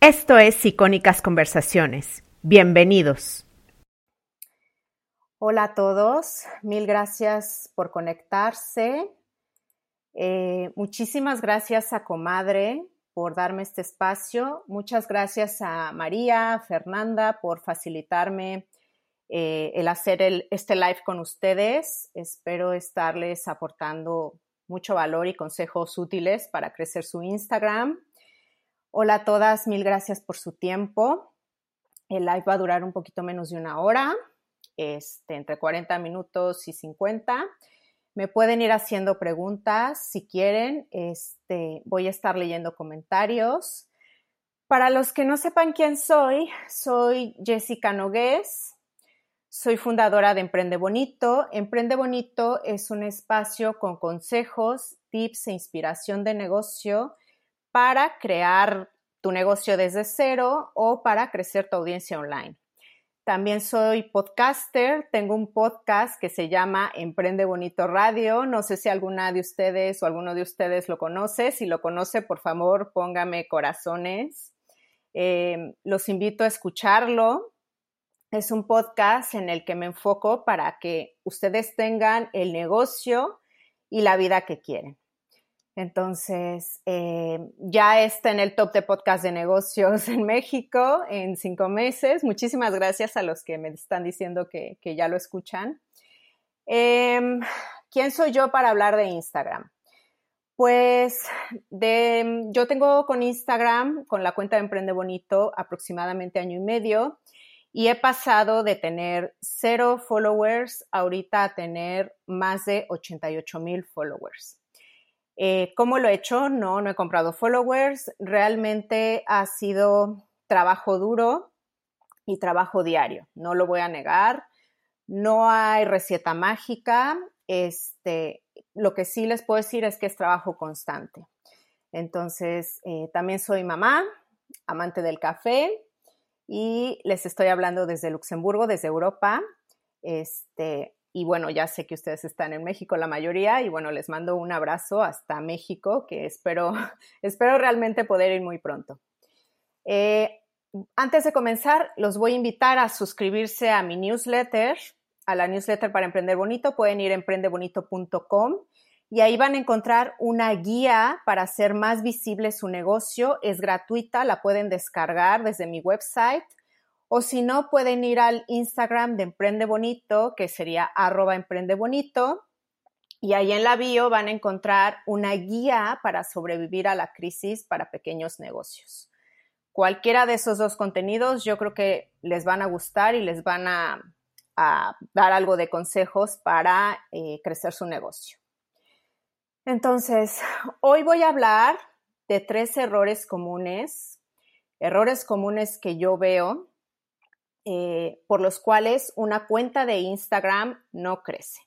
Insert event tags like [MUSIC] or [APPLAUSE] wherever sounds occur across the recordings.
Esto es Icónicas Conversaciones. Bienvenidos. Hola a todos, mil gracias por conectarse. Eh, muchísimas gracias a Comadre por darme este espacio. Muchas gracias a María, Fernanda por facilitarme eh, el hacer este live con ustedes. Espero estarles aportando mucho valor y consejos útiles para crecer su Instagram. Hola a todas, mil gracias por su tiempo. El live va a durar un poquito menos de una hora, este, entre 40 minutos y 50. Me pueden ir haciendo preguntas si quieren. Este, voy a estar leyendo comentarios. Para los que no sepan quién soy, soy Jessica Nogués. Soy fundadora de Emprende Bonito. Emprende Bonito es un espacio con consejos, tips e inspiración de negocio para crear tu negocio desde cero o para crecer tu audiencia online. También soy podcaster, tengo un podcast que se llama Emprende Bonito Radio. No sé si alguna de ustedes o alguno de ustedes lo conoce. Si lo conoce, por favor, póngame corazones. Eh, los invito a escucharlo. Es un podcast en el que me enfoco para que ustedes tengan el negocio y la vida que quieren. Entonces, eh, ya está en el top de podcast de negocios en México en cinco meses. Muchísimas gracias a los que me están diciendo que, ya lo escuchan. Em, ¿Quién soy yo para hablar de Instagram? Pues yo tengo con Instagram, con la cuenta de Emprende Bonito, aproximadamente año y medio y he pasado de tener cero followers ahorita a tener más de 88 mil followers. Eh, ¿Cómo lo he hecho? No, no he comprado followers. Realmente ha sido trabajo duro y trabajo diario. No lo voy a negar. No hay receta mágica. Este, lo que sí les puedo decir es que es trabajo constante. Entonces, eh, también soy mamá, amante del café y les estoy hablando desde Luxemburgo, desde Europa. Este, y bueno, ya sé que ustedes están en México la mayoría y bueno, les mando un abrazo hasta México, que espero, [LAUGHS] espero realmente poder ir muy pronto. Eh, antes de comenzar, los voy a invitar a suscribirse a mi newsletter, a la newsletter para Emprender Bonito. Pueden ir a emprendebonito.com y ahí van a encontrar una guía para hacer más visible su negocio. Es gratuita, la pueden descargar desde mi website o si no, pueden ir al Instagram de Emprende Bonito, que sería arroba Emprende Bonito. Y ahí en la bio van a encontrar una guía para sobrevivir a la crisis para pequeños negocios. Cualquiera de esos dos contenidos yo creo que les van a gustar y les van a, dar algo de consejos para eh, crecer su negocio. Entonces, hoy voy a hablar de tres errores comunes, errores comunes que yo veo eh, por los cuales una cuenta de Instagram no crece.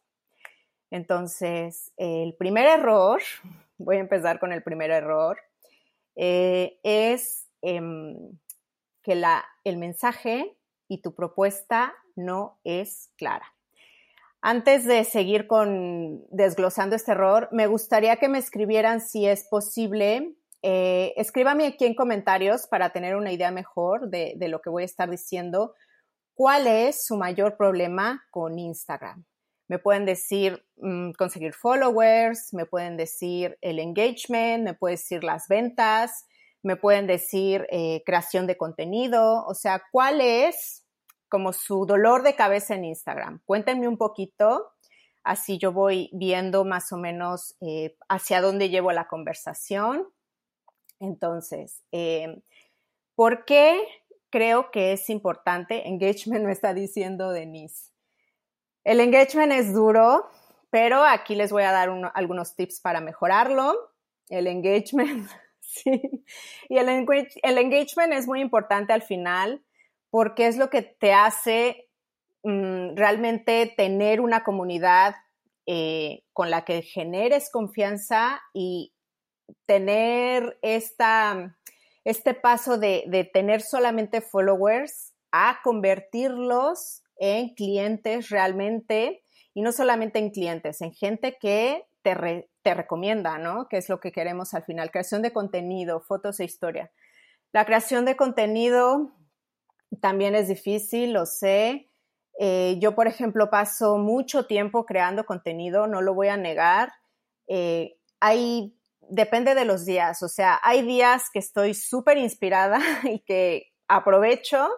Entonces, el primer error, [LAUGHS] voy a empezar con el primer error, eh, es em, que la, el mensaje y tu propuesta no es clara. Antes de seguir con desglosando este error, me gustaría que me escribieran si es posible. Eh, escríbame aquí en comentarios para tener una idea mejor de, de lo que voy a estar diciendo cuál es su mayor problema con Instagram. Me pueden decir mm, conseguir followers, me pueden decir el engagement, me pueden decir las ventas, me pueden decir eh, creación de contenido, o sea, cuál es como su dolor de cabeza en Instagram. Cuéntenme un poquito, así yo voy viendo más o menos eh, hacia dónde llevo la conversación. Entonces, eh, ¿por qué creo que es importante. Engagement [LAUGHS] me está diciendo Denise. El engagement es duro, pero aquí les voy a dar algunos tips para mejorarlo. El engagement, [LAUGHS] sí. Y el, el, engagement es muy importante al final porque es lo que te hace mm, realmente tener una comunidad eh, con la que generes confianza y tener esta este paso de, tener solamente followers a convertirlos en clientes realmente y no solamente en clientes, en gente que te, te, recomienda, ¿no? Que es lo que queremos al final, creación de contenido, fotos e historia. La creación de contenido también es difícil, lo sé. Eh, yo, por ejemplo, paso mucho tiempo creando contenido, no lo voy a negar. Eh, hay, depende de los días, o sea, hay días que estoy súper inspirada [LAUGHS] y que aprovecho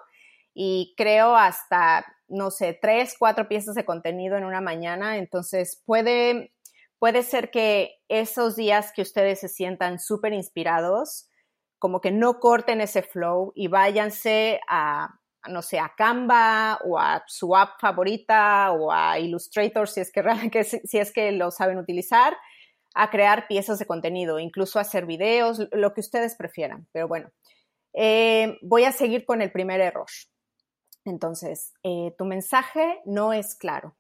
y creo hasta, no sé, tres, cuatro piezas de contenido en una mañana. Entonces, puede, puede ser que esos días que ustedes se sientan súper inspirados, como que no corten ese flow y váyanse a, no sé, a Canva o a su app favorita o a Illustrator si es que, [LAUGHS] si es que lo saben utilizar, a crear piezas de contenido, incluso hacer videos, lo que ustedes prefieran. Pero bueno, eh, voy a seguir con el primer error. Entonces, eh, tu mensaje no es claro.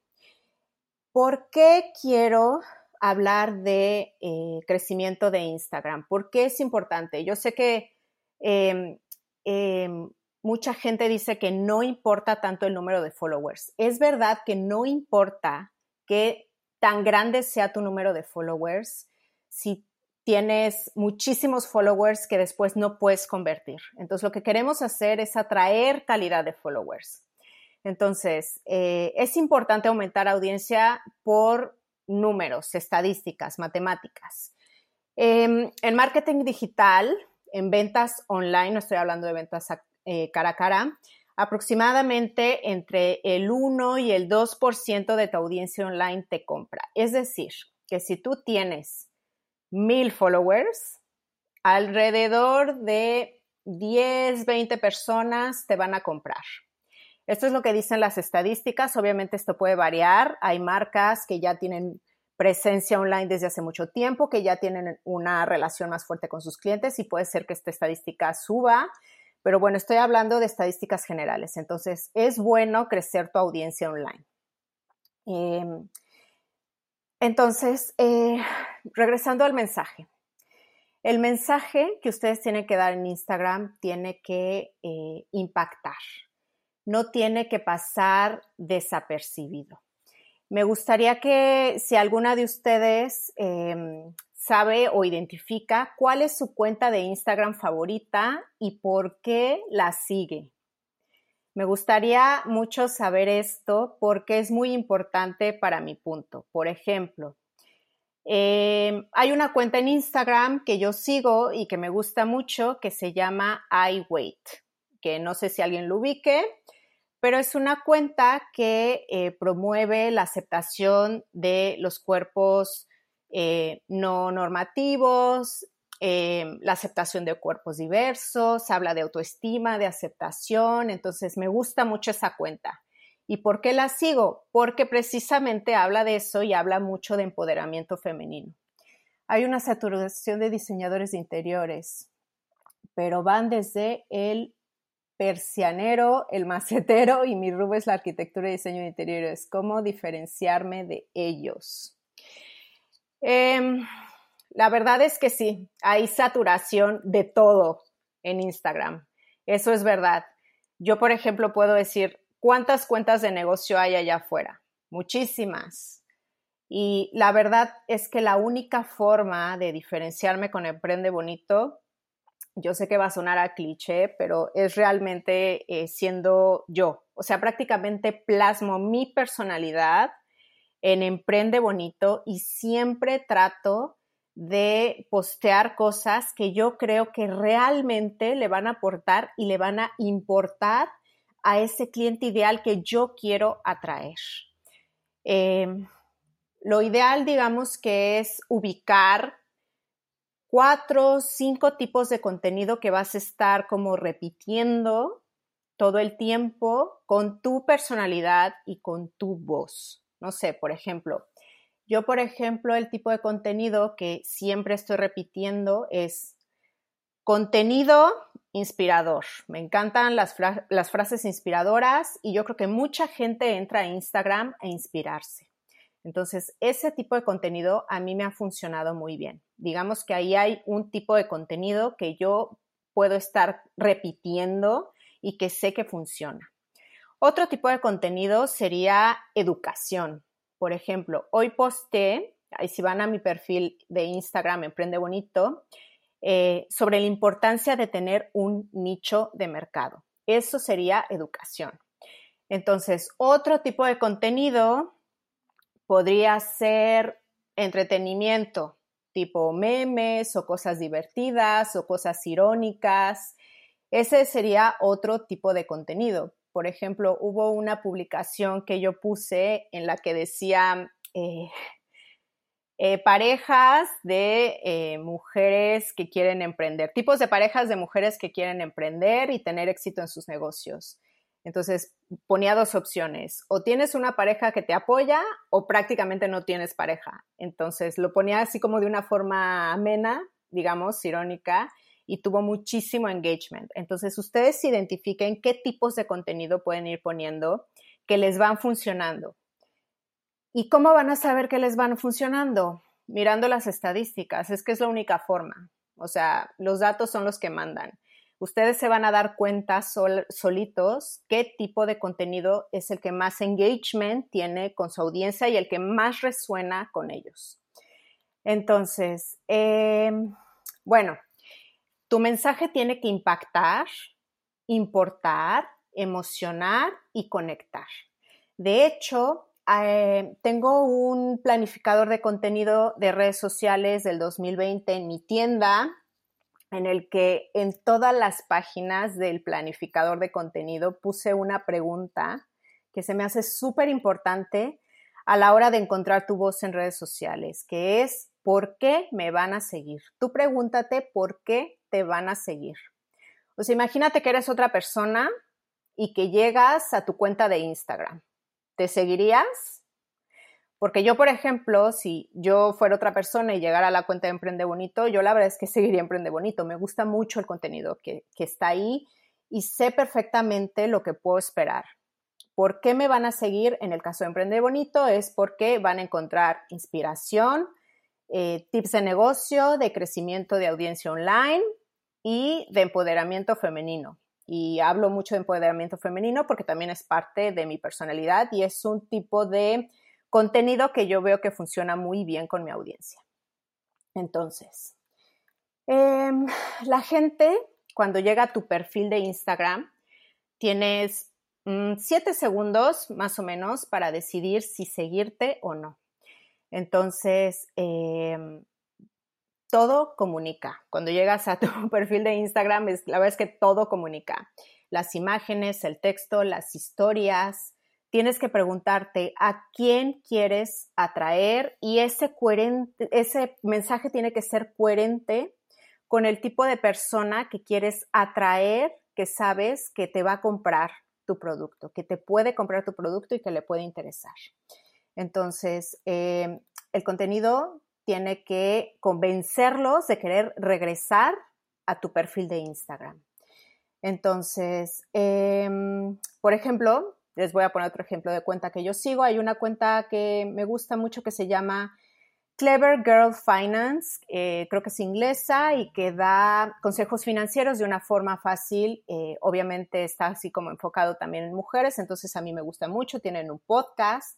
¿Por qué quiero hablar de eh, crecimiento de Instagram? ¿Por qué es importante? Yo sé que em, em, mucha gente dice que no importa tanto el número de followers. Es verdad que no importa que tan grande sea tu número de followers si tienes muchísimos followers que después no puedes convertir. Entonces, lo que queremos hacer es atraer calidad de followers. Entonces, eh, es importante aumentar audiencia por números, estadísticas, matemáticas. Em, en marketing digital, en ventas online, no estoy hablando de ventas eh, cara a cara, aproximadamente entre el 1 y el 2% de tu audiencia online te compra. Es decir, que si tú tienes mil followers, alrededor de 10, 20 personas te van a comprar. Esto es lo que dicen las estadísticas. Obviamente esto puede variar. Hay marcas que ya tienen presencia online desde hace mucho tiempo, que ya tienen una relación más fuerte con sus clientes y puede ser que esta estadística suba. Pero bueno, estoy hablando de estadísticas generales. Entonces, es bueno crecer tu audiencia online. Em, entonces, eh, regresando al mensaje. El mensaje que ustedes tienen que dar en Instagram tiene que eh, impactar, no tiene que pasar desapercibido. Me gustaría que si alguna de ustedes em, sabe o identifica cuál es su cuenta de Instagram favorita y por qué la sigue. Me gustaría mucho saber esto porque es muy importante para mi punto. Por ejemplo, em, hay una cuenta en Instagram que yo sigo y que me gusta mucho que se llama iWait, que no sé si alguien lo ubique, pero es una cuenta que eh, promueve la aceptación de los cuerpos eh, no normativos, Em, la aceptación de cuerpos diversos, habla de autoestima, de aceptación, entonces me gusta mucho esa cuenta. ¿Y por qué la sigo? Porque precisamente habla de eso y habla mucho de empoderamiento femenino. Hay una saturación de diseñadores de interiores, pero van desde el persianero, el macetero y mi rubro es la arquitectura y diseño de interiores. ¿Cómo diferenciarme de ellos? Eh, la verdad es que sí, hay saturación de todo en Instagram. Eso es verdad. Yo, por ejemplo, puedo decir, ¿cuántas cuentas de negocio hay allá afuera? Muchísimas. Y la verdad es que la única forma de diferenciarme con Emprende Bonito, yo sé que va a sonar a cliché, pero es realmente eh, siendo yo. O sea, prácticamente plasmo mi personalidad en Emprende Bonito y siempre trato de postear cosas que yo creo que realmente le van a aportar y le van a importar a ese cliente ideal que yo quiero atraer. Em, lo ideal, digamos, que es ubicar cuatro, cinco tipos de contenido que vas a estar como repitiendo todo el tiempo con tu personalidad y con tu voz. No sé, por ejemplo, yo, por ejemplo, el tipo de contenido que siempre estoy repitiendo es contenido inspirador. Me encantan las, frases inspiradoras y yo creo que mucha gente entra a Instagram a inspirarse. Entonces, ese tipo de contenido a mí me ha funcionado muy bien. Digamos que ahí hay un tipo de contenido que yo puedo estar repitiendo y que sé que funciona. Otro tipo de contenido sería educación. Por ejemplo, hoy posté, ahí si van a mi perfil de Instagram, Emprende Bonito, eh, sobre la importancia de tener un nicho de mercado. Eso sería educación. Entonces, otro tipo de contenido podría ser entretenimiento, tipo memes o cosas divertidas o cosas irónicas. Ese sería otro tipo de contenido. Por ejemplo, hubo una publicación que yo puse en la que decía eh, eh, parejas de eh, mujeres que quieren emprender, tipos de parejas de mujeres que quieren emprender y tener éxito en sus negocios. Entonces ponía dos opciones, o tienes una pareja que te apoya o prácticamente no tienes pareja. Entonces lo ponía así como de una forma amena, digamos, irónica, y tuvo muchísimo engagement. Entonces ustedes identifiquen qué tipos de contenido pueden ir poniendo que les van funcionando. ¿Y cómo van a saber que les van funcionando? Mirando las estadísticas, es que es la única forma. O sea, los datos son los que mandan. Ustedes se van a dar cuenta solitos qué tipo de contenido es el que más engagement tiene con su audiencia y el que más resuena con ellos. Entonces, em, bueno, tu mensaje tiene que impactar, importar, emocionar y conectar. De hecho, eh, tengo un planificador de contenido de redes sociales del 2020 en mi tienda, en el que en todas las páginas del planificador de contenido puse una pregunta que se me hace súper importante a la hora de encontrar tu voz en redes sociales, que es ¿por qué me van a seguir? Tú pregúntate por qué te van a seguir. O sea, imagínate que eres otra persona y que llegas a tu cuenta de Instagram ¿te seguirías? Porque yo, por ejemplo, si yo fuera otra persona y llegara a la cuenta de Emprende Bonito, yo la verdad es que [LAUGHS] seguiría Emprende Bonito. Me gusta mucho el contenido que, está ahí y sé perfectamente lo que puedo esperar. ¿Por qué me van a seguir? En el caso de Emprende Bonito es porque van a encontrar inspiración, eh, tips de negocio, de crecimiento de audiencia online y de empoderamiento femenino y hablo mucho de empoderamiento femenino porque también es parte de mi personalidad y es un tipo de contenido que yo veo que funciona muy bien con mi audiencia. Entonces, em, la gente cuando llega a tu perfil de Instagram, tienes mm, siete segundos más o menos para decidir si seguirte o no. Entonces, em, todo comunica. Cuando llegas a [LAUGHS] tu perfil de Instagram, la verdad es que todo comunica. Las imágenes, el texto, las historias. Tienes que preguntarte a quién quieres atraer y ese, coherente, ese mensaje tiene que ser coherente con el tipo de persona que quieres atraer, que sabes que te va a comprar tu producto, que te puede comprar tu producto y que le puede interesar. Entonces, eh, el contenido tiene que convencerlos de querer regresar a tu perfil de Instagram. Entonces, em, por ejemplo, les voy a poner otro ejemplo de cuenta que yo sigo. Hay una cuenta que me gusta mucho que se llama Clever Girl Finance, eh, creo que es inglesa y que da consejos financieros de una forma fácil. Eh, obviamente está así como enfocado también en mujeres, entonces a mí me gusta mucho. Tienen un podcast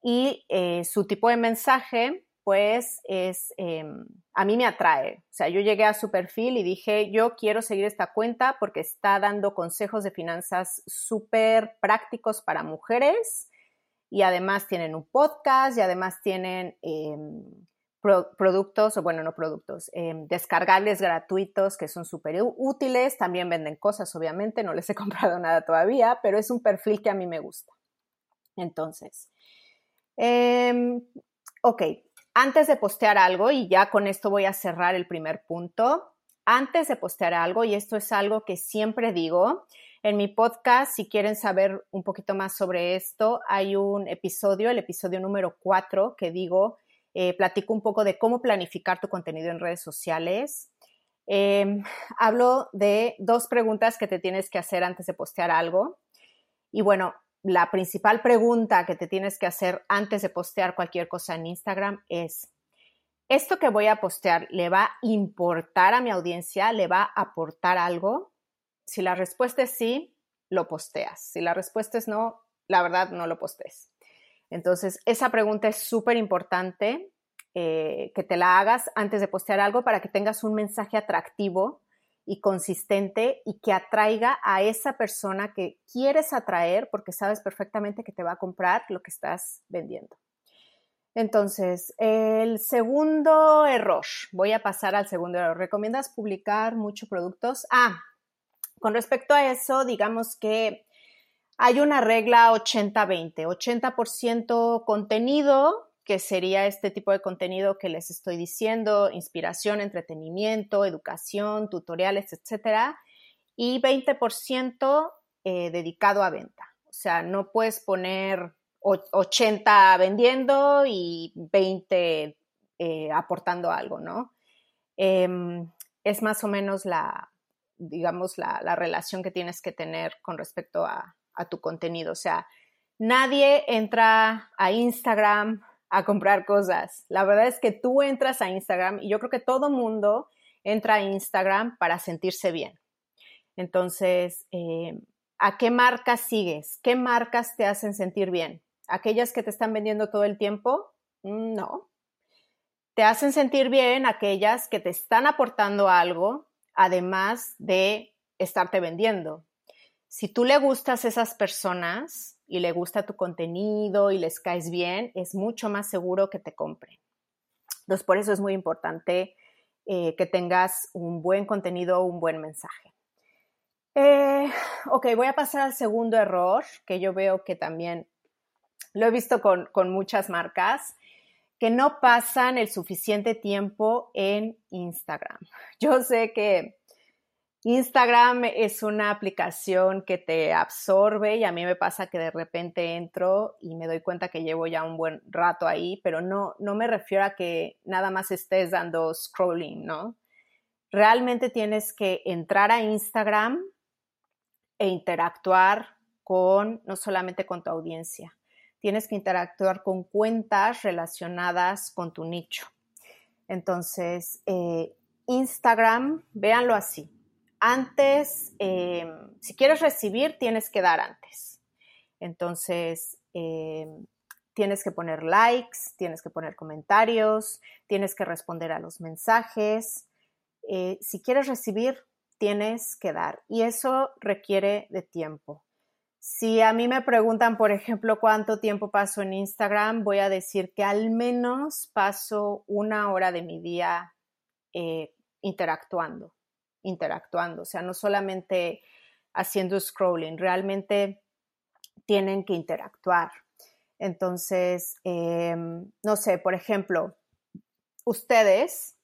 y eh, su tipo de mensaje pues es, em, a mí me atrae. O sea, yo llegué a su perfil y dije, yo quiero seguir esta cuenta porque está dando consejos de finanzas súper prácticos para mujeres y además tienen un podcast y además tienen em, productos, o bueno, no productos, em, descargables gratuitos que son súper útiles. También venden cosas, obviamente, no les he [LAUGHS] comprado nada todavía, pero es un perfil que a mí me gusta. Entonces, ok, antes de postear algo, y ya con esto voy a cerrar el primer punto, antes de postear algo, y esto es algo que siempre digo, en mi podcast, si quieren saber un poquito más sobre esto, hay un episodio, el episodio número 4, que digo, eh, platico un poco de cómo planificar tu contenido en redes sociales. Em, hablo de dos preguntas que te tienes que hacer antes de postear algo. Y bueno, la principal pregunta que te tienes que hacer antes de postear cualquier cosa en Instagram es, ¿esto que voy a postear le va a importar a mi audiencia? ¿Le va a aportar algo? Si la respuesta es sí, lo posteas. Si la respuesta es no, la verdad no lo postees. Entonces, esa pregunta es súper importante eh, que te la hagas antes de postear algo para que tengas un mensaje atractivo y consistente y que atraiga a esa persona que quieres atraer porque sabes perfectamente que te va a comprar lo que estás vendiendo. Entonces, el segundo error, voy a pasar al segundo error. ¿Recomiendas publicar muchos productos? Ah, con respecto a eso, digamos que hay una regla 80-20, 80%, contenido, que sería este tipo de contenido que les estoy diciendo, inspiración, entretenimiento, educación, tutoriales, etcétera, y 20% eh, dedicado a venta. O sea, no puedes poner 80 vendiendo y 20 eh, aportando algo, ¿no? Em, es más o menos la, digamos, la, relación que tienes que tener con respecto a, a tu contenido. O sea, nadie entra a Instagram a comprar cosas. La verdad es que tú entras a Instagram y yo creo que todo mundo entra a Instagram para sentirse bien. Entonces, eh, ¿a qué marcas sigues? ¿Qué marcas te hacen sentir bien? ¿Aquellas que te están vendiendo todo el tiempo? Mm, no. Te hacen sentir bien aquellas que te están aportando algo, además de estarte vendiendo. Si tú le gustas a esas personas y le gusta tu contenido y les caes bien, es mucho más seguro que te compren. Entonces, por eso es muy importante eh, que tengas un buen contenido, un buen mensaje. Eh, ok, voy a pasar al segundo error, que yo veo que también lo he visto con, con muchas marcas, que no pasan el suficiente tiempo en Instagram. [LAUGHS] Yo sé que Instagram es una aplicación que te absorbe y a mí me pasa que de repente entro y me doy cuenta que llevo ya un buen rato ahí, pero no, no me refiero a que nada más estés dando scrolling, ¿no? Realmente tienes que entrar a Instagram e interactuar con, no solamente con tu audiencia, tienes que interactuar con cuentas relacionadas con tu nicho. Entonces, eh, Instagram, véanlo así antes, em, si quieres recibir, tienes que dar antes. Entonces, em, tienes que poner likes, tienes que poner comentarios, tienes que responder a los mensajes. Eh, si quieres recibir, tienes que dar. Y eso requiere de tiempo. Si a mí me preguntan, por ejemplo, cuánto tiempo paso en Instagram, voy a decir que al menos paso una hora de mi día eh, interactuando interactuando, o sea, no solamente haciendo scrolling, realmente tienen que interactuar. Entonces, em, no sé, por ejemplo, ustedes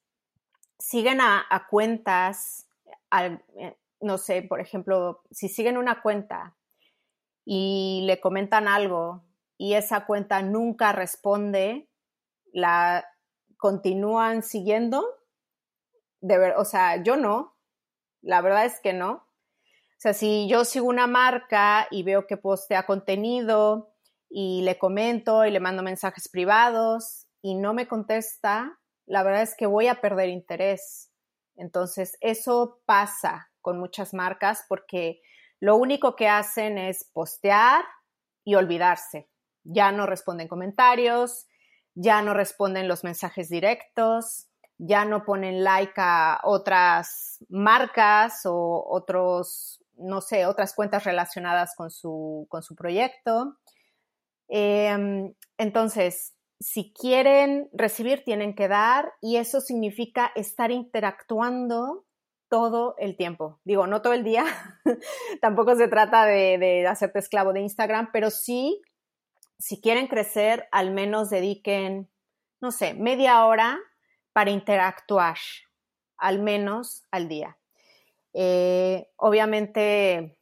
siguen a, cuentas, eh, no sé, por ejemplo, si siguen una cuenta y le comentan algo y esa cuenta nunca responde, la continúan siguiendo. De o sea, yo no, la verdad es que no. O sea, si yo sigo una marca y veo que postea contenido y le comento y le mando mensajes privados y no me contesta, la verdad es que voy a perder interés. Entonces, eso pasa con muchas marcas porque lo único que hacen es postear y olvidarse. Ya no responden comentarios, ya no responden los mensajes directos, ya no ponen like a otras marcas o otros, no sé, otras cuentas relacionadas con su, con su proyecto. Em, entonces, si quieren recibir, tienen que dar y eso significa estar interactuando todo el tiempo. Digo, no todo el día, [LAUGHS] tampoco se trata de, de, hacerte esclavo de Instagram, pero sí, si quieren crecer, al menos dediquen, no sé, media hora para interactuar, al menos al día. Eh, obviamente,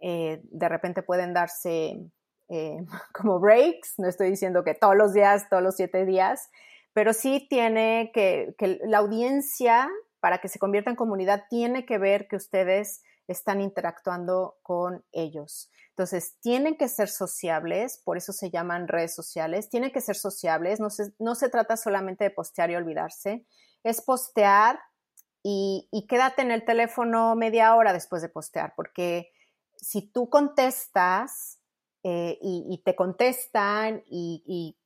eh, de repente pueden darse eh, [LAUGHS] como breaks, no estoy diciendo que todos los días, todos los siete días, pero sí tiene que, que la audiencia, para que se convierta en comunidad, tiene que ver que ustedes están interactuando con ellos. Entonces, tienen que ser sociables, por eso se llaman redes sociales, tienen que ser sociables, no se, no se trata solamente de postear y olvidarse, es postear y, quédate en el teléfono media hora después de postear, porque si tú contestas eh, y, te contestan y,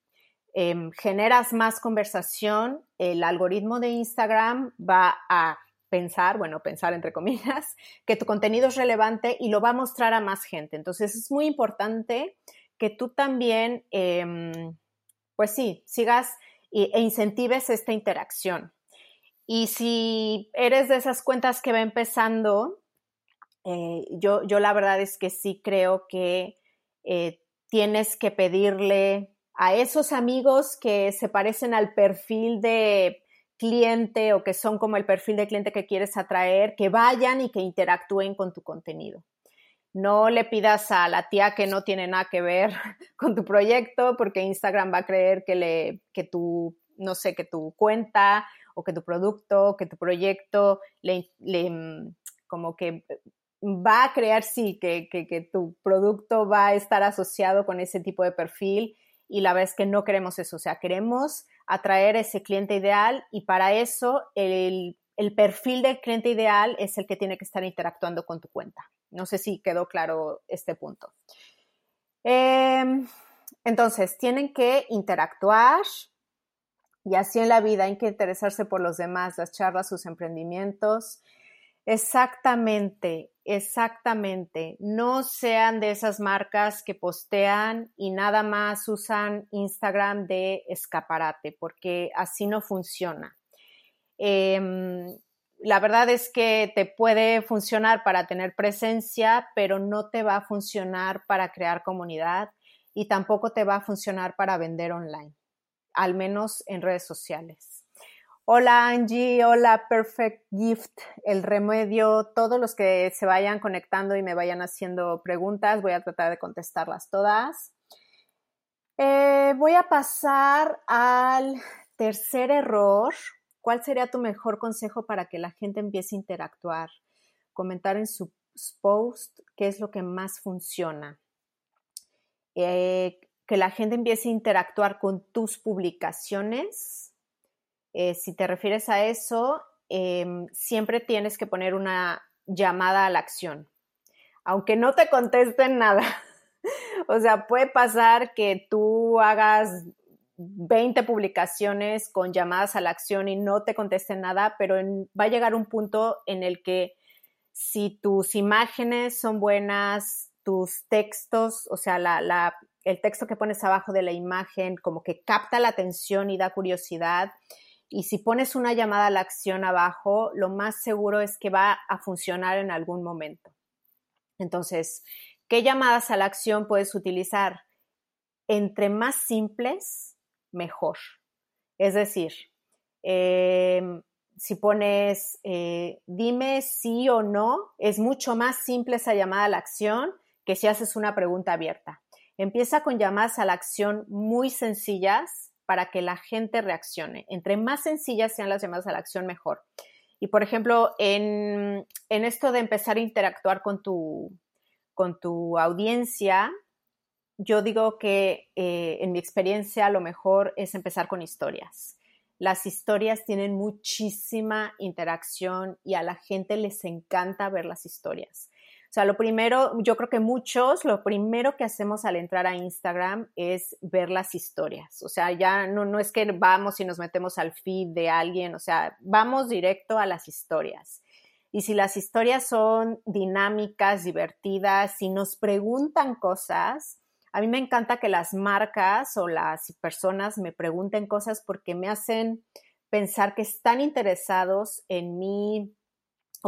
em, generas más conversación, el algoritmo de Instagram va a pensar, bueno, pensar entre comillas, [LAUGHS] que tu contenido es relevante y lo va a mostrar a más gente. Entonces es muy importante que tú también, em, pues sí, sigas e incentives esta interacción. Y si eres de esas cuentas que va empezando, eh, yo, yo la verdad es que sí creo que eh, tienes que pedirle a esos amigos que se parecen al perfil de cliente o que son como el perfil de cliente que quieres atraer, que vayan y que interactúen con tu contenido. No le pidas a la tía que no tiene nada que ver [LAUGHS] con tu proyecto porque Instagram va a creer que, le, que tu, no sé, que tu cuenta o que tu producto, que tu proyecto le, mm, como que va a crear, sí, que, que, tu producto va a estar asociado con ese tipo de perfil y la verdad es que no queremos eso, o sea, queremos atraer ese cliente ideal y para eso el, el perfil del cliente ideal es el que tiene que estar interactuando con tu cuenta. No sé si quedó claro este punto. Em, entonces, tienen que interactuar, y así en la vida hay que interesarse por los demás, las charlas, sus emprendimientos. Exactamente, exactamente. No sean de esas marcas que postean y nada más usan Instagram de escaparate, porque así no funciona. Em, la verdad es que te puede funcionar para tener presencia, pero no te va a funcionar para crear comunidad y tampoco te va a funcionar para vender online al menos en redes sociales. Hola Angie, hola Perfect Gift, el remedio, todos los que se vayan conectando y me vayan haciendo preguntas, voy a tratar de contestarlas todas. Eh, voy a pasar al tercer error. ¿Cuál sería tu mejor consejo para que la gente empiece a interactuar? Comentar en sus posts qué es lo que más funciona. Eh, que la gente empiece a interactuar con tus publicaciones. Eh, si te refieres a eso, em, siempre tienes que poner una llamada a la acción, aunque no te contesten nada. [LAUGHS] o sea, puede pasar que tú hagas 20 publicaciones con llamadas a la acción y no te contesten nada, pero va a llegar un punto en el que si tus imágenes son buenas, tus textos, o sea, el texto que pones abajo de la imagen como que capta la atención y da curiosidad. Y si pones una llamada a la acción abajo, lo más seguro es que va a funcionar en algún momento. Entonces, ¿qué llamadas a la acción puedes utilizar? Entre más simples, mejor. Es decir, em, si pones eh, dime sí o no, es mucho más simple esa llamada a la acción que si haces una pregunta abierta. Empieza con llamadas a la acción muy sencillas para que la gente reaccione. Entre más sencillas sean las llamadas a la acción, mejor. Y por ejemplo, en, esto de empezar a interactuar con tu, con tu audiencia, yo digo que eh, en mi experiencia lo mejor es empezar con historias. Las historias tienen muchísima interacción y a la gente les encanta ver las historias. O sea, lo primero, yo creo que muchos, lo primero que hacemos al entrar a Instagram es ver las historias. O sea, ya no, no es que vamos y nos metemos al feed de alguien, o sea, vamos directo a las historias. Y si las historias son dinámicas, divertidas, si nos preguntan cosas, a mí me encanta que las marcas o las personas me pregunten cosas porque me hacen pensar que están interesados en mí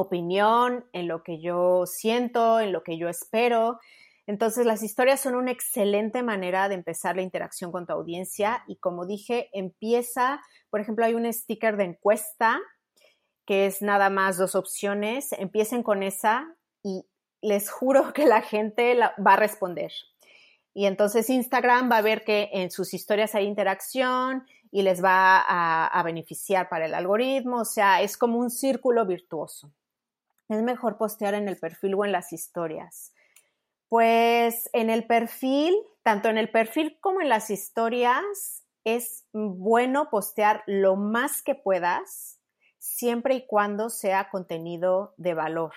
opinión, en lo que yo siento, en lo que yo espero. Entonces, las historias son una excelente manera de empezar la interacción con tu audiencia y como dije, empieza, por ejemplo, hay un sticker de encuesta que es nada más dos opciones, empiecen con esa y les juro que la gente va a responder. Y entonces Instagram va a ver que en sus historias hay interacción y les va a, a beneficiar para el algoritmo, o sea, es como un círculo virtuoso es mejor postear en el perfil o en las historias? Pues en el perfil, tanto en el perfil como en las historias, es bueno postear lo más que puedas, siempre y cuando sea contenido de valor.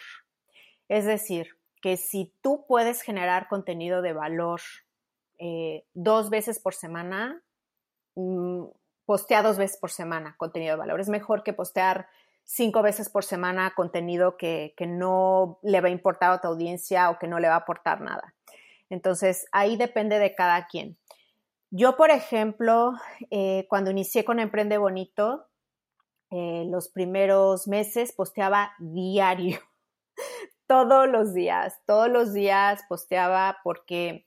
Es decir, que si tú puedes generar contenido de valor eh, dos veces por semana, mm, postea dos veces por semana contenido de valor. Es mejor que postear cinco veces por semana contenido que, no le va a importar a tu audiencia o que no le va a aportar nada. Entonces, ahí depende de cada quien. Yo, por ejemplo, eh, cuando inicié con Emprende Bonito, eh, los primeros meses posteaba diario, [LAUGHS] todos los días, todos los días posteaba porque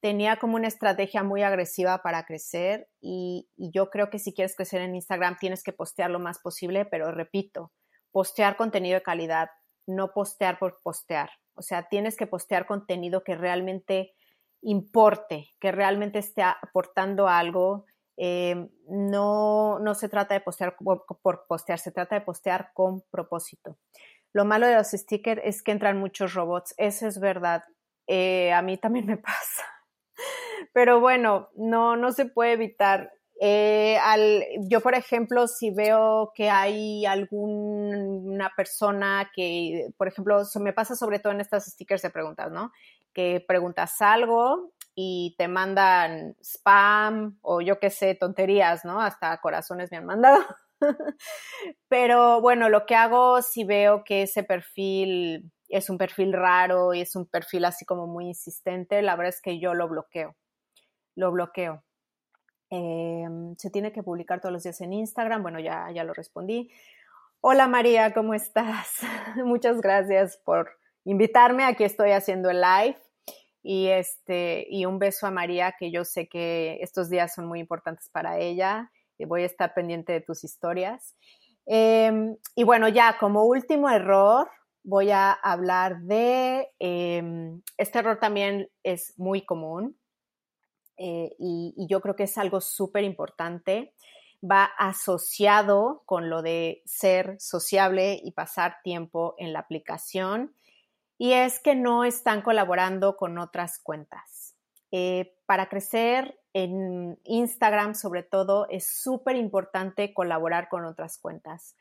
tenía como una estrategia muy agresiva para crecer y, yo creo que si quieres crecer en Instagram tienes que postear lo más posible, pero repito, postear contenido de calidad, no postear por postear. O sea, tienes que postear contenido que realmente importe, que realmente esté aportando algo. Eh, no, no se trata de postear por postear, se trata de postear con propósito. Lo malo de los stickers es que entran muchos robots, eso es verdad. Eh, a mí también me [LAUGHS] pasa. Pero bueno, no, no se puede evitar. Eh, al, yo, por ejemplo, si veo que hay alguna persona que, por ejemplo, se me pasa sobre todo en estas stickers de preguntas, ¿no? Que preguntas algo y te mandan spam o yo qué sé, tonterías, ¿no? Hasta corazones me han mandado. [LAUGHS] Pero bueno, lo que hago si veo que ese perfil es un perfil raro y es un perfil así como muy insistente, la verdad es que yo lo bloqueo. Lo bloqueo. Em, se tiene que publicar todos los días en Instagram. Bueno, ya, ya lo respondí. Hola María, ¿cómo estás? [LAUGHS] Muchas gracias por invitarme. Aquí estoy haciendo el live. Y, este, y un beso a María, que yo sé que estos días son muy importantes para ella. Y voy a estar pendiente de tus historias. Em, y bueno, ya como último error, voy a hablar de, em, este error también es muy común eh, y, yo creo que es algo súper importante. Va asociado con lo de ser sociable y pasar tiempo en la aplicación y es que no están colaborando con otras cuentas. Eh, para crecer en Instagram, sobre todo, es súper importante colaborar con otras cuentas.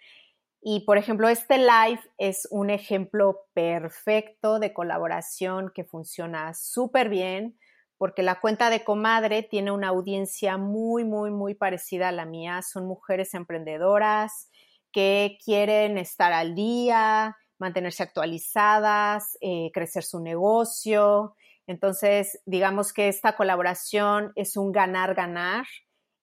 Y por ejemplo, este live es un ejemplo perfecto de colaboración que funciona súper bien porque la cuenta de comadre tiene una audiencia muy, muy, muy parecida a la mía. Son mujeres emprendedoras que quieren estar al día, mantenerse actualizadas, eh, crecer su negocio. Entonces, digamos que esta colaboración es un ganar-ganar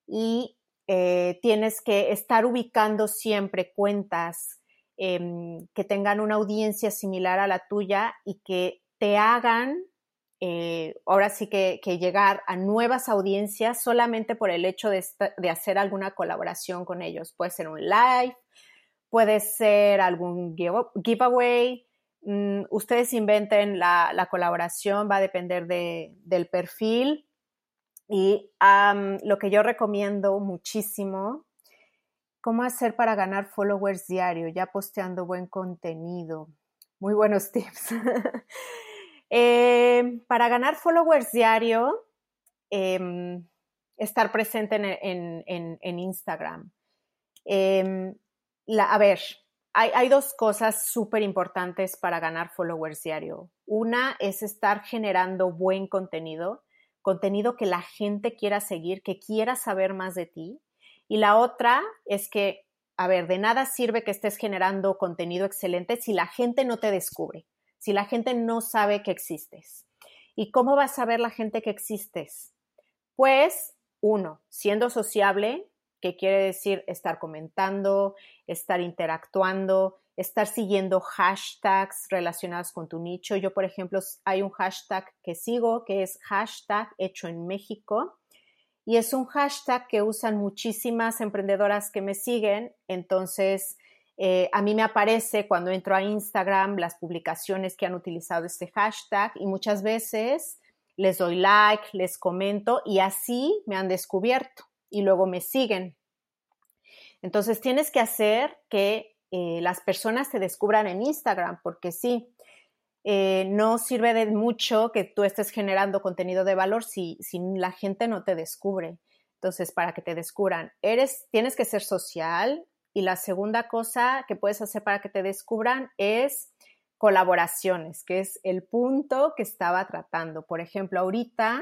y eh, tienes que estar ubicando siempre cuentas em, que tengan una audiencia similar a la tuya y que te hagan eh, ahora sí que, llegar a nuevas audiencias solamente por el hecho de, hacer alguna colaboración con ellos. Puede ser un live, puede ser algún giveaway. Mm, ustedes inventen la, colaboración, va a depender del perfil y lo que yo recomiendo muchísimo, cómo hacer para ganar followers diario, ya posteando buen contenido. Muy buenos [LAUGHS] tips. Eh, para ganar followers diario, em, estar presente en, Instagram. Em, a ver, hay, hay, dos cosas súper importantes para ganar followers diario. Una es estar generando buen contenido contenido que la gente quiera seguir, que quiera saber más de ti. Y la otra es que, a ver, de nada sirve que estés generando contenido excelente si la gente no te descubre, si la gente no sabe que existes. ¿Y cómo va a saber la gente que existes? Pues, uno, siendo sociable, que quiere decir estar comentando, estar interactuando, estar siguiendo hashtags relacionados con tu nicho. Yo, por ejemplo, hay un hashtag que sigo que es hashtag hecho en México y es un hashtag que usan muchísimas emprendedoras que me siguen. Entonces, eh, a mí me aparece cuando entro a Instagram las publicaciones que han utilizado este hashtag y muchas veces les doy like, les comento y así me han descubierto y luego me siguen. Entonces tienes que hacer que eh, las personas te descubran en Instagram, porque sí, eh, no sirve de mucho que tú estés generando contenido de valor si, si, la gente no te descubre. Entonces, para que te descubran, eres, tienes que ser social. Y la segunda cosa que puedes hacer para que te descubran es colaboraciones, que es el punto que estaba tratando. Por ejemplo, ahorita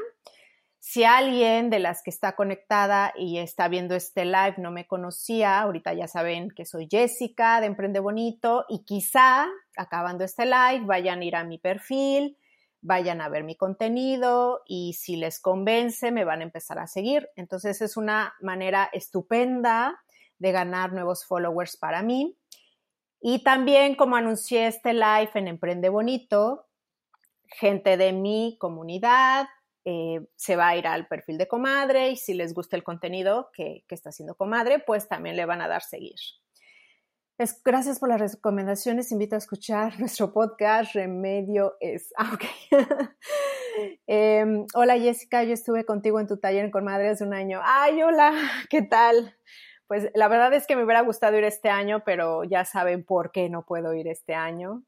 Si alguien de las que está conectada y está viendo este live no me conocía, ahorita ya saben que soy Jessica de Emprende Bonito y quizá acabando este live vayan a ir a mi perfil, vayan a ver mi contenido y si les convence me van a empezar a seguir. Entonces es una manera estupenda de ganar nuevos followers para mí. Y también como anuncié este live en Emprende Bonito, gente de mi comunidad, eh, se va a ir al perfil de comadre y si les gusta el contenido que, está haciendo comadre, pues también le van a dar seguir. Gracias por las recomendaciones. Invito a escuchar [LAUGHS] nuestro podcast Remedio es. Ah, [LAUGHS] em, hola Jessica, yo estuve contigo en tu taller en Comadre hace un año. Ay, hola, [LAUGHS] ¿qué tal? Pues la verdad es que me hubiera gustado ir este año, pero ya saben por qué no puedo ir este año.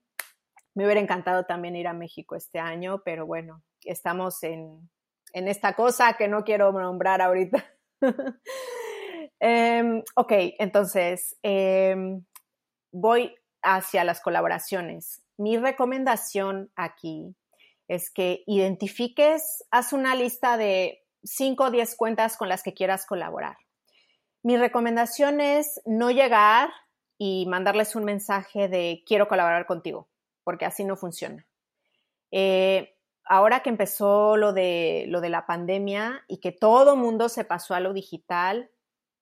Me hubiera encantado también ir a México este año, pero bueno, estamos en, esta cosa que no quiero nombrar ahorita. [LAUGHS] Em, ok, entonces em, voy hacia las colaboraciones. Mi recomendación aquí es que identifiques, haz una lista de 5 o 10 cuentas con las que quieras colaborar. Mi recomendación es no llegar y mandarles un mensaje de quiero colaborar contigo, porque así no funciona. Eh, ahora que empezó lo de, lo de la pandemia y que todo mundo se pasó a lo digital,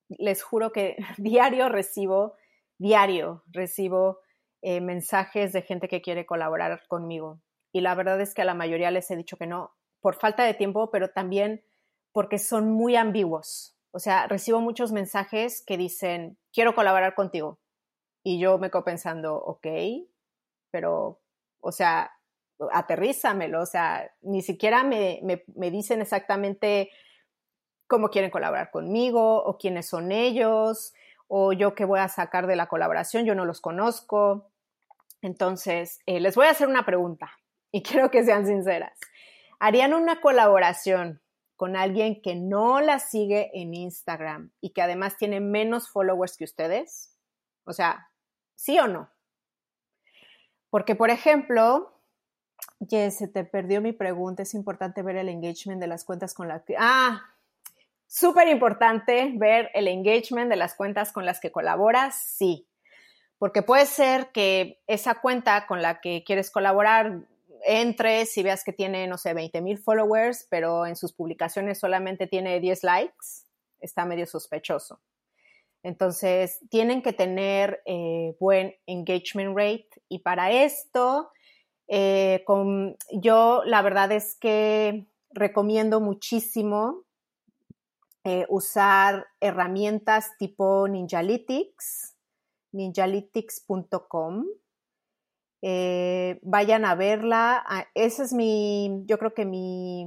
les juro que [LAUGHS] diario recibo, diario recibo eh, mensajes de gente que quiere colaborar conmigo. Y la verdad es que a la mayoría les he dicho que no, por falta de tiempo, pero también porque son muy ambiguos. O sea, recibo muchos mensajes que dicen, quiero colaborar contigo. Y yo me quedo pensando, ok, pero, o sea, aterrízamelo, o sea, ni siquiera me, dicen exactamente cómo quieren colaborar conmigo o quiénes son ellos o yo qué voy a sacar de la colaboración, yo no los conozco. Entonces, eh, les voy a hacer una pregunta y [LAUGHS] quiero que sean sinceras. ¿Harían una colaboración con alguien que no la sigue en Instagram y que además tiene menos followers que ustedes? O sea, ¿sí o no? Porque, por ejemplo, Yes, se te perdió mi pregunta. Es importante ver el engagement de las cuentas con las que... Ah, súper importante ver el engagement de las cuentas con las que colaboras, sí. Porque puede ser que esa cuenta con la que quieres colaborar entres y veas que tiene, no sé, 20 mil followers, pero en sus publicaciones solamente tiene 10 likes. Está medio sospechoso. Entonces, tienen que tener eh, buen engagement rate y para esto eh, con, yo la verdad es que recomiendo muchísimo eh, usar herramientas tipo Ninjalytics, ninjalytics.com. Eh, vayan a verla. Ah, esa es mi, yo creo que mi,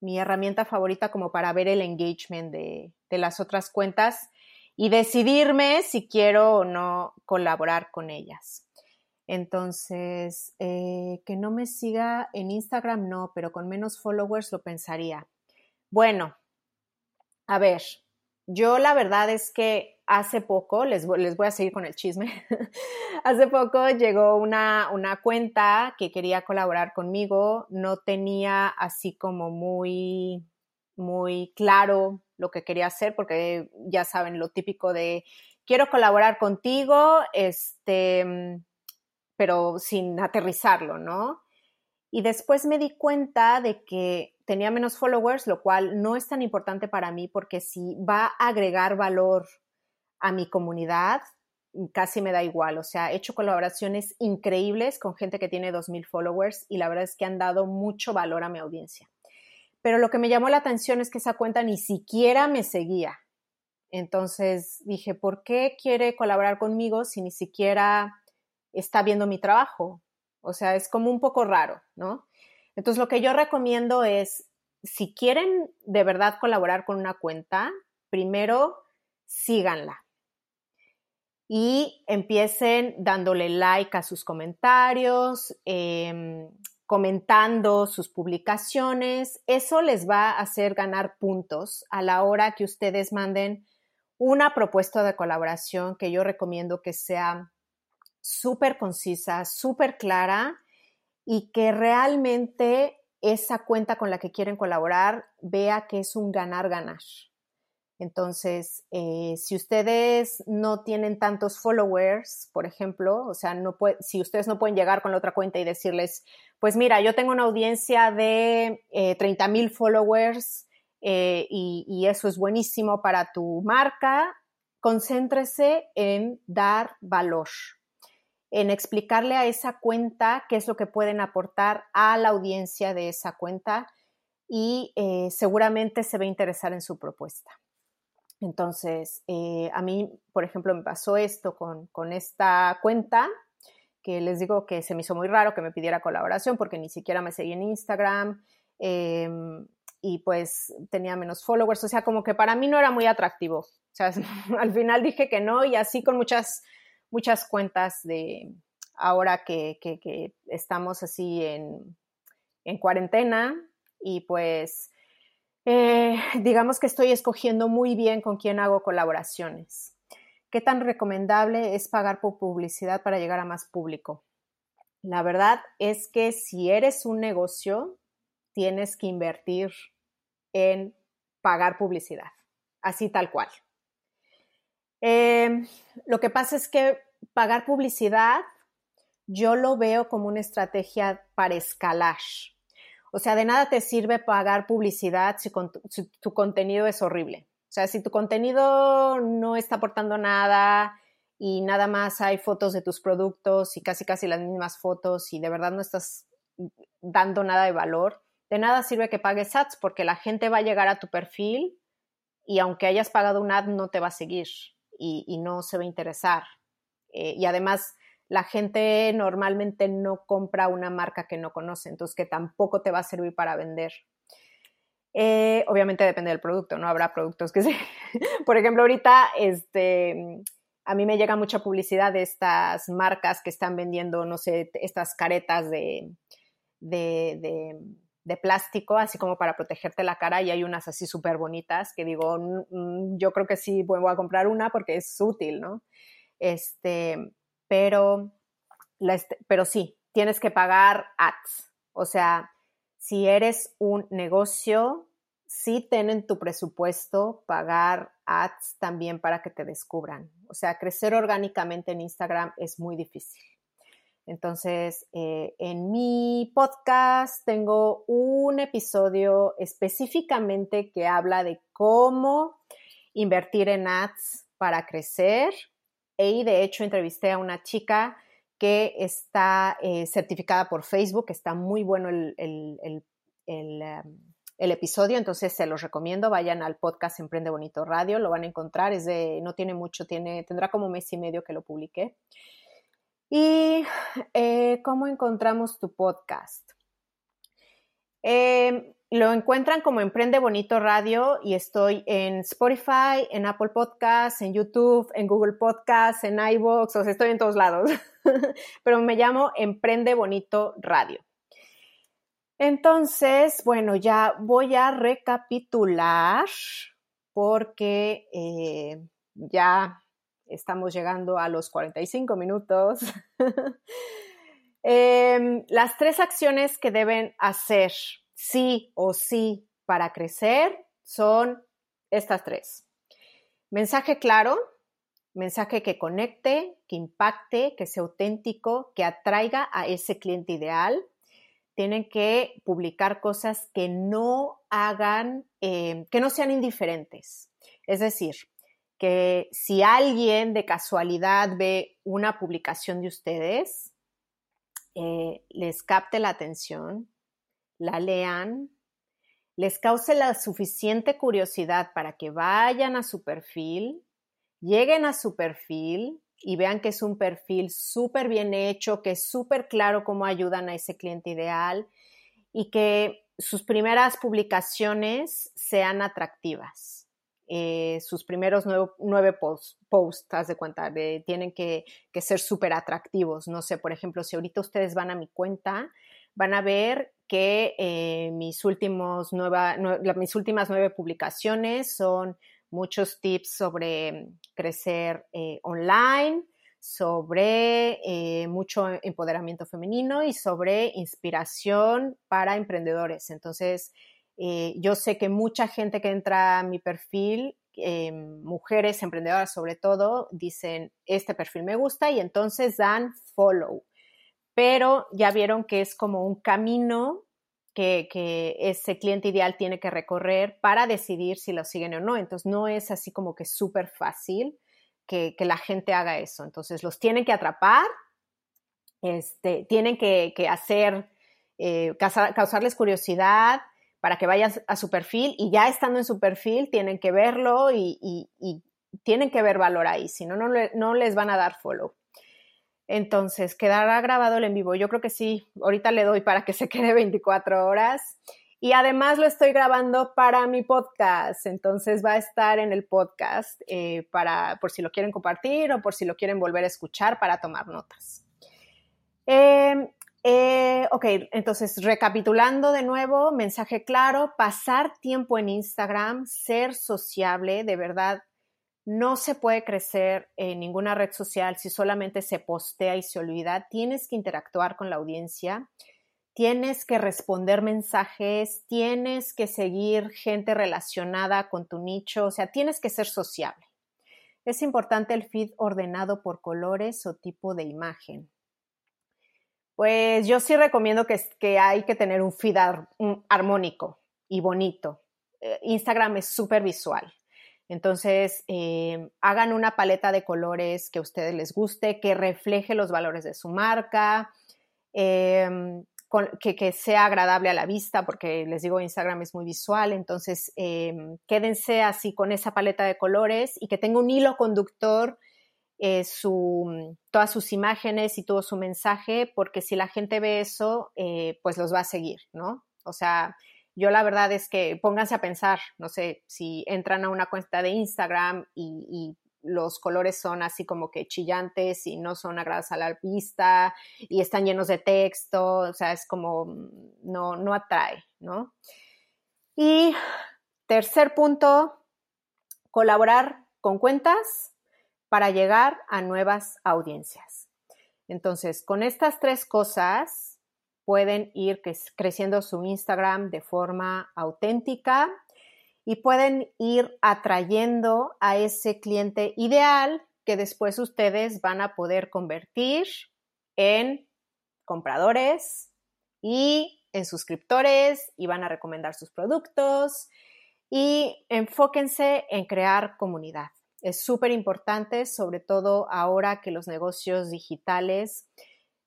mi, herramienta favorita como para ver el engagement de las otras cuentas y decidirme si quiero o no colaborar con ellas. Entonces, eh, que no me siga en Instagram, no, pero con menos followers lo pensaría. Bueno, a ver, yo la verdad es que hace poco, les, les voy a seguir con el chisme, [LAUGHS] hace poco llegó una, una cuenta que quería colaborar conmigo, no tenía así como muy, muy claro lo que quería hacer, porque ya saben lo típico de quiero colaborar contigo, este pero sin aterrizarlo, ¿no? Y después me di cuenta de que tenía menos followers, lo cual no es tan importante para mí porque si va a agregar valor a mi comunidad, casi me da igual. O sea, he hecho colaboraciones increíbles con gente que tiene 2.000 followers y la verdad es que han dado mucho valor a mi audiencia. Pero lo que me llamó la atención es que esa cuenta ni siquiera me seguía. Entonces dije, ¿por qué quiere colaborar conmigo si ni siquiera está viendo mi trabajo. O sea, es como un poco raro, ¿no? Entonces, lo que yo recomiendo es, si quieren de verdad colaborar con una cuenta, primero síganla y empiecen dándole like a sus comentarios, em, comentando sus publicaciones. Eso les va a hacer ganar puntos a la hora que ustedes manden una propuesta de colaboración que yo recomiendo que sea súper concisa, súper clara y que realmente esa cuenta con la que quieren colaborar vea que es un ganar-ganar. Entonces, eh, si ustedes no tienen tantos followers, por ejemplo, o sea, no si ustedes no pueden llegar con la otra cuenta y decirles, pues mira, yo tengo una audiencia de eh, 30 mil followers eh, y, y, eso es buenísimo para tu marca, concéntrese en dar valor, en explicarle a esa cuenta qué es lo que pueden aportar a la audiencia de esa cuenta y eh, seguramente se va a interesar en su propuesta. Entonces, eh, a mí, por ejemplo, me pasó esto con, esta cuenta, que les digo que se me hizo muy raro que me pidiera colaboración porque ni siquiera me seguía en Instagram em, y pues tenía menos followers, o sea, como que para mí no era muy atractivo. O sea, [LAUGHS] al final dije que no y así con muchas, muchas cuentas de ahora que, estamos así en, en cuarentena y pues eh, [LAUGHS] digamos que estoy escogiendo muy bien con quién hago colaboraciones. ¿Qué tan recomendable es pagar por publicidad para llegar a más público? La verdad es que si eres un negocio, tienes que invertir en pagar publicidad, así tal cual. Em, lo que pasa es que pagar publicidad yo lo veo como una estrategia para escalar. O sea, de nada te sirve pagar publicidad si, tu contenido es horrible. O sea, si tu contenido no está aportando nada y nada más hay fotos de tus productos y casi casi las mismas fotos y de verdad no estás dando nada de valor, de nada sirve que pagues ads porque la gente va a llegar a tu perfil y aunque hayas pagado un ad no te va a seguir y, no se va a interesar. Eh, y además la gente normalmente no compra una marca que no conoce, entonces que tampoco te va a servir para vender. Eh, obviamente depende del producto, ¿no? Habrá productos que sí. [LAUGHS] Por ejemplo, ahorita este, a mí me llega mucha publicidad de estas marcas que están vendiendo, no sé, estas caretas de, plástico, así como para protegerte la cara, y hay unas así súper bonitas que digo, mm, mm, yo creo que sí voy a comprar una porque es útil, ¿no? Este, pero, pero sí, tienes que pagar ads. O sea, si eres un negocio, sí ten en tu presupuesto pagar ads también para que te descubran. O sea, crecer orgánicamente en Instagram es muy difícil. Entonces, eh, en mi podcast tengo un episodio específicamente que habla de cómo invertir en ads para crecer. Y de hecho entrevisté a una chica que está eh, certificada por Facebook, está muy bueno el, el, um, el, episodio, entonces se los recomiendo, vayan al podcast Emprende Bonito Radio, lo van a encontrar, no tiene mucho, tiene, tendrá como mes y medio que lo publiqué. ¿Y eh, cómo encontramos tu podcast? Eh, lo encuentran como Emprende Bonito Radio y estoy en Spotify, en Apple Podcasts, en YouTube, en Google Podcasts, en iVoox, o sea, estoy en todos lados. [LAUGHS] Pero me llamo Emprende Bonito Radio. Entonces, bueno, ya voy a recapitular porque eh, ya estamos llegando a los 45 minutos. [LAUGHS] Em, las tres acciones que deben hacer sí o sí para crecer son estas tres. Mensaje claro, mensaje que conecte, que impacte, que sea auténtico, que atraiga a ese cliente ideal. Tienen que publicar cosas que no hagan, eh, que no sean indiferentes. Es decir, que si alguien de casualidad ve una publicación de ustedes, eh, les capte la atención, la lean, les cause la suficiente curiosidad para que vayan a su perfil, lleguen a su perfil y vean que es un perfil súper bien hecho, que es súper claro cómo ayudan a ese cliente ideal y que sus primeras publicaciones sean atractivas. Eh, sus primeros nueve, posts, de cuenta, tienen que, ser súper atractivos. No sé, por ejemplo, si ahorita ustedes van a mi cuenta, van a ver que eh, mis, últimos últimas nueve publicaciones son muchos tips sobre crecer eh, online, sobre mucho empoderamiento femenino y sobre inspiración para emprendedores. Entonces, eh, yo sé que mucha gente que entra a mi perfil, eh, mujeres emprendedoras sobre todo, dicen, este perfil me gusta y entonces dan follow. Pero ya vieron que es como un camino que, ese cliente ideal tiene que recorrer para decidir si lo siguen o no. Entonces, no es así como que súper fácil que, la gente haga eso. Entonces, los tienen que atrapar, este, tienen que, hacer, eh, causarles curiosidad para que vayan a su perfil y ya estando en su perfil tienen que verlo y, tienen que ver valor ahí, si no, no les van a dar follow. Entonces, quedará grabado el en vivo. Yo creo que sí, ahorita le doy para que se quede 24 horas. Y además lo estoy grabando para mi podcast, entonces va a estar en el podcast eh, para, por si lo quieren compartir o por si lo quieren volver a escuchar para tomar notas. Em, eh, ok, entonces recapitulando de nuevo, mensaje claro, pasar tiempo en Instagram, ser sociable, de verdad, no se puede crecer en ninguna red social si solamente se postea y se olvida. Tienes que interactuar con la audiencia, tienes que responder mensajes, tienes que seguir gente relacionada con tu nicho, o sea, tienes que ser sociable. Es importante el feed ordenado por colores o tipo de imagen. Pues yo sí recomiendo que, que hay que tener un feed armónico y bonito. Eh, Instagram es súper visual. Entonces, eh, hagan una paleta de colores que a ustedes les guste, que refleje los valores de su marca, em, que, sea agradable a la vista, porque les digo, Instagram es muy visual, entonces em, quédense así con esa paleta de colores y que tenga un hilo conductor eh, todas sus imágenes y todo su mensaje, porque si la gente ve eso, eh, pues los va a seguir, ¿no? O sea, yo la verdad es que pónganse a pensar, no sé, si entran a una cuenta de Instagram y, los colores son así como que chillantes y no son agradables a la vista y están llenos de texto, o sea, es como mm, no, no atrae, ¿no? Y tercer punto, colaborar con cuentas para llegar a nuevas audiencias. Entonces, con estas tres cosas, pueden ir creciendo su Instagram de forma auténtica y pueden ir atrayendo a ese cliente ideal que después ustedes van a poder convertir en compradores y en suscriptores y van a recomendar sus productos y enfóquense en crear comunidad. Es súper importante, sobre todo ahora que los negocios digitales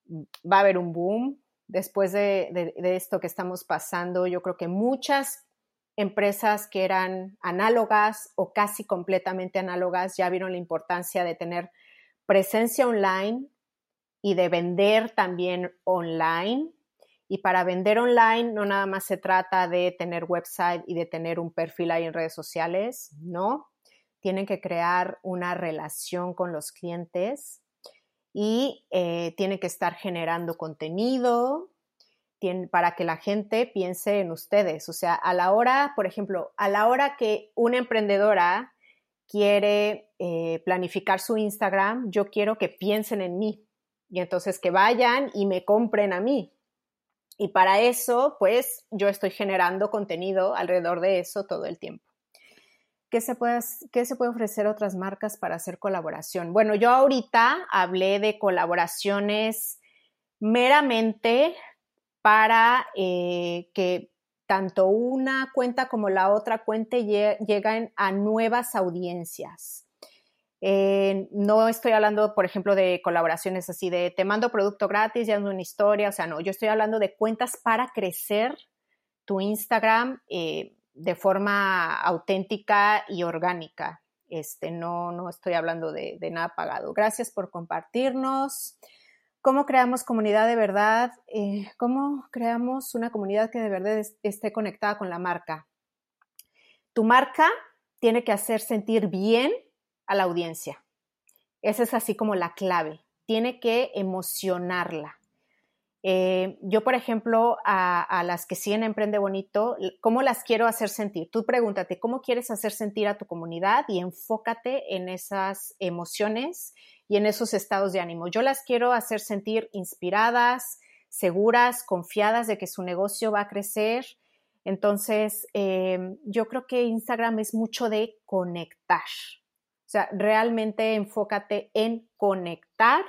va a haber un boom, después de, esto que estamos pasando, yo creo que muchas empresas que eran análogas o casi completamente análogas ya vieron la importancia de tener presencia online y de vender también online. Y para vender online no nada más se trata de tener website y de tener un perfil ahí en redes sociales, no. Tienen que crear una relación con los clientes y eh, tiene que estar generando contenido para que la gente piense en ustedes. O sea, a la hora, por ejemplo, a la hora que una emprendedora quiere eh, planificar su Instagram, yo quiero que piensen en mí y entonces que vayan y me compren a mí. Y para eso, pues yo estoy generando contenido alrededor de eso todo el tiempo. ¿Qué se, puede, ¿Qué se puede ofrecer otras marcas para hacer colaboración? Bueno, yo ahorita hablé de colaboraciones meramente para eh, que tanto una cuenta como la otra cuenta lleguen a nuevas audiencias. Eh, no estoy hablando, por ejemplo, de colaboraciones así de te mando producto gratis, ya una historia, o sea, no, yo estoy hablando de cuentas para crecer tu Instagram eh, de forma auténtica y orgánica. Este, no, no estoy hablando de, nada pagado. Gracias por compartirnos. ¿Cómo creamos comunidad de verdad? Eh, ¿Cómo creamos una comunidad que de verdad esté conectada con la marca? Tu marca tiene que hacer sentir bien a la audiencia. Esa es así como la clave. Tiene que emocionarla. Eh, yo, por ejemplo, a, las que siguen Emprende Bonito, ¿cómo las quiero hacer sentir? Tú pregúntate, ¿cómo quieres hacer sentir a tu comunidad? Y enfócate en esas emociones y en esos estados de ánimo. Yo las quiero hacer sentir inspiradas, seguras, confiadas de que su negocio va a crecer. Entonces, em, yo creo que Instagram es mucho de conectar. O sea, realmente enfócate en conectar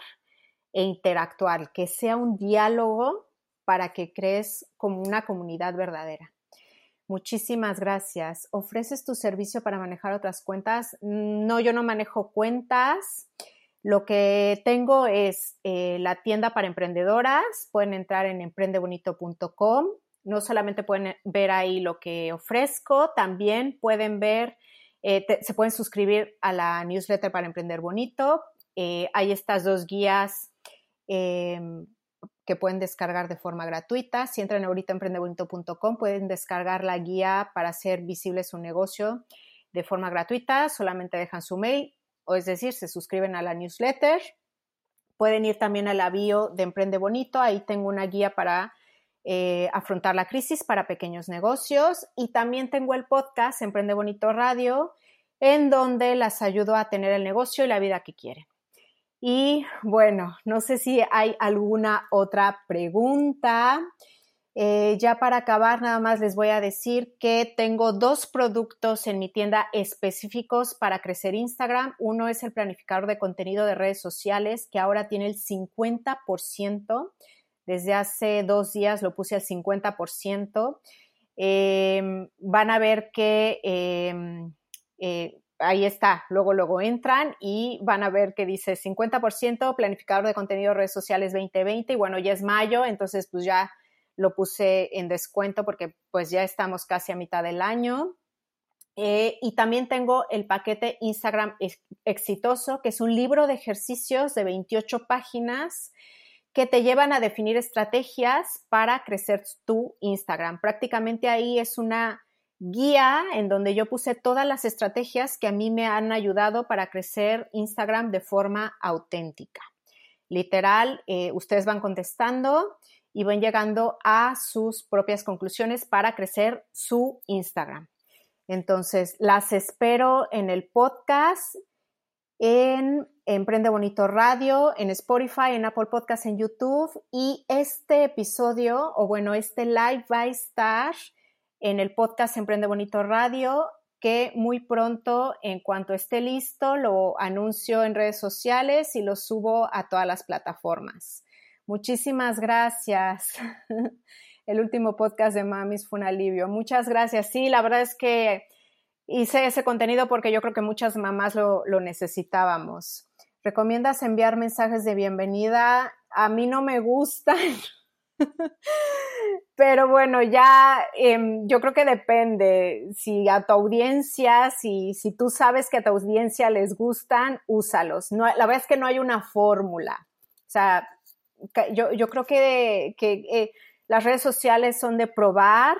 e interactuar, que sea un diálogo para que crees como una comunidad verdadera. Muchísimas gracias. ¿Ofreces tu servicio para manejar otras cuentas? No, yo no manejo cuentas. Lo que tengo es eh, la tienda para emprendedoras. Pueden entrar en emprendebonito.com. No solamente pueden ver ahí lo que ofrezco, también pueden ver, eh, se pueden suscribir a la newsletter para Emprender Bonito. Eh, hay estas dos guías em, que pueden descargar de forma gratuita. Si entran ahorita en emprendebonito.com, pueden descargar la guía para hacer visible su negocio de forma gratuita. Solamente dejan su mail o es decir, se suscriben a la newsletter. Pueden ir también a la bio de Emprende Bonito, ahí tengo una guía para eh, afrontar la crisis para pequeños negocios y también tengo el podcast Emprende Bonito Radio, en donde las ayudo a tener el negocio y la vida que quieren. Y bueno, no sé si hay alguna otra pregunta. Eh, ya para acabar, nada más les voy a decir que tengo dos productos en mi tienda específicos para crecer Instagram. Uno es el planificador de contenido de redes sociales, que ahora tiene el 50%. Desde hace dos días lo puse al 50%. Em, van a ver que em, eh, ahí está, luego, luego entran y van a ver que dice 50% planificador de contenido de redes sociales 2020 y bueno, ya es mayo, entonces pues ya lo puse en descuento porque pues ya estamos casi a mitad del año. Eh, y también tengo el paquete Instagram exitoso, que es un libro de ejercicios de 28 páginas que te llevan a definir estrategias para crecer tu Instagram. Prácticamente ahí es una guía en donde yo puse todas las estrategias que a mí me han ayudado para crecer Instagram de forma auténtica. Literal, eh, ustedes van contestando y van llegando a sus propias conclusiones para crecer su Instagram. Entonces, las espero en el podcast, en Emprende Bonito Radio, en Spotify, en Apple Podcast, en YouTube. Y este episodio, o bueno, este live va a estar en el podcast Emprende Bonito Radio, que muy pronto, en cuanto esté listo, lo anuncio en redes sociales y lo subo a todas las plataformas. Muchísimas gracias. [LAUGHS] El último podcast de Mamis fue un alivio. Muchas gracias. Sí, la verdad es que hice ese contenido porque yo creo que muchas mamás lo, necesitábamos. ¿Recomiendas enviar mensajes de bienvenida? A mí no me gustan. [LAUGHS] [LAUGHS] Pero bueno, ya em, yo creo que depende. Si a tu audiencia, si, si tú sabes que a tu audiencia les gustan, úsalos. No, la verdad es que no hay una fórmula. O sea, yo, yo creo que, que eh, las redes sociales son de probar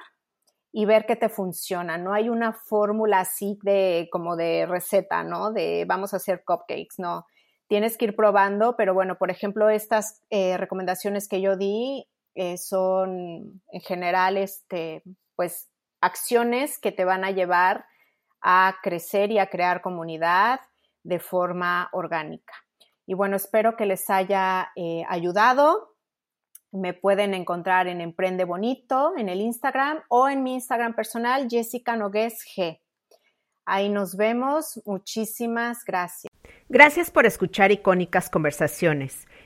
y ver qué te funciona. No hay una fórmula así de como de receta, ¿no? De vamos a hacer cupcakes, no. Tienes que ir probando, pero bueno, por ejemplo, estas eh, recomendaciones que yo di eh, son en general, este, pues, acciones que te van a llevar a crecer y a crear comunidad de forma orgánica. Y bueno, espero que les haya eh, ayudado. Me pueden encontrar en Emprende Bonito, en el Instagram o en mi Instagram personal, Jessica Nogués G. Ahí nos vemos. Muchísimas gracias. Gracias por escuchar Icónicas Conversaciones,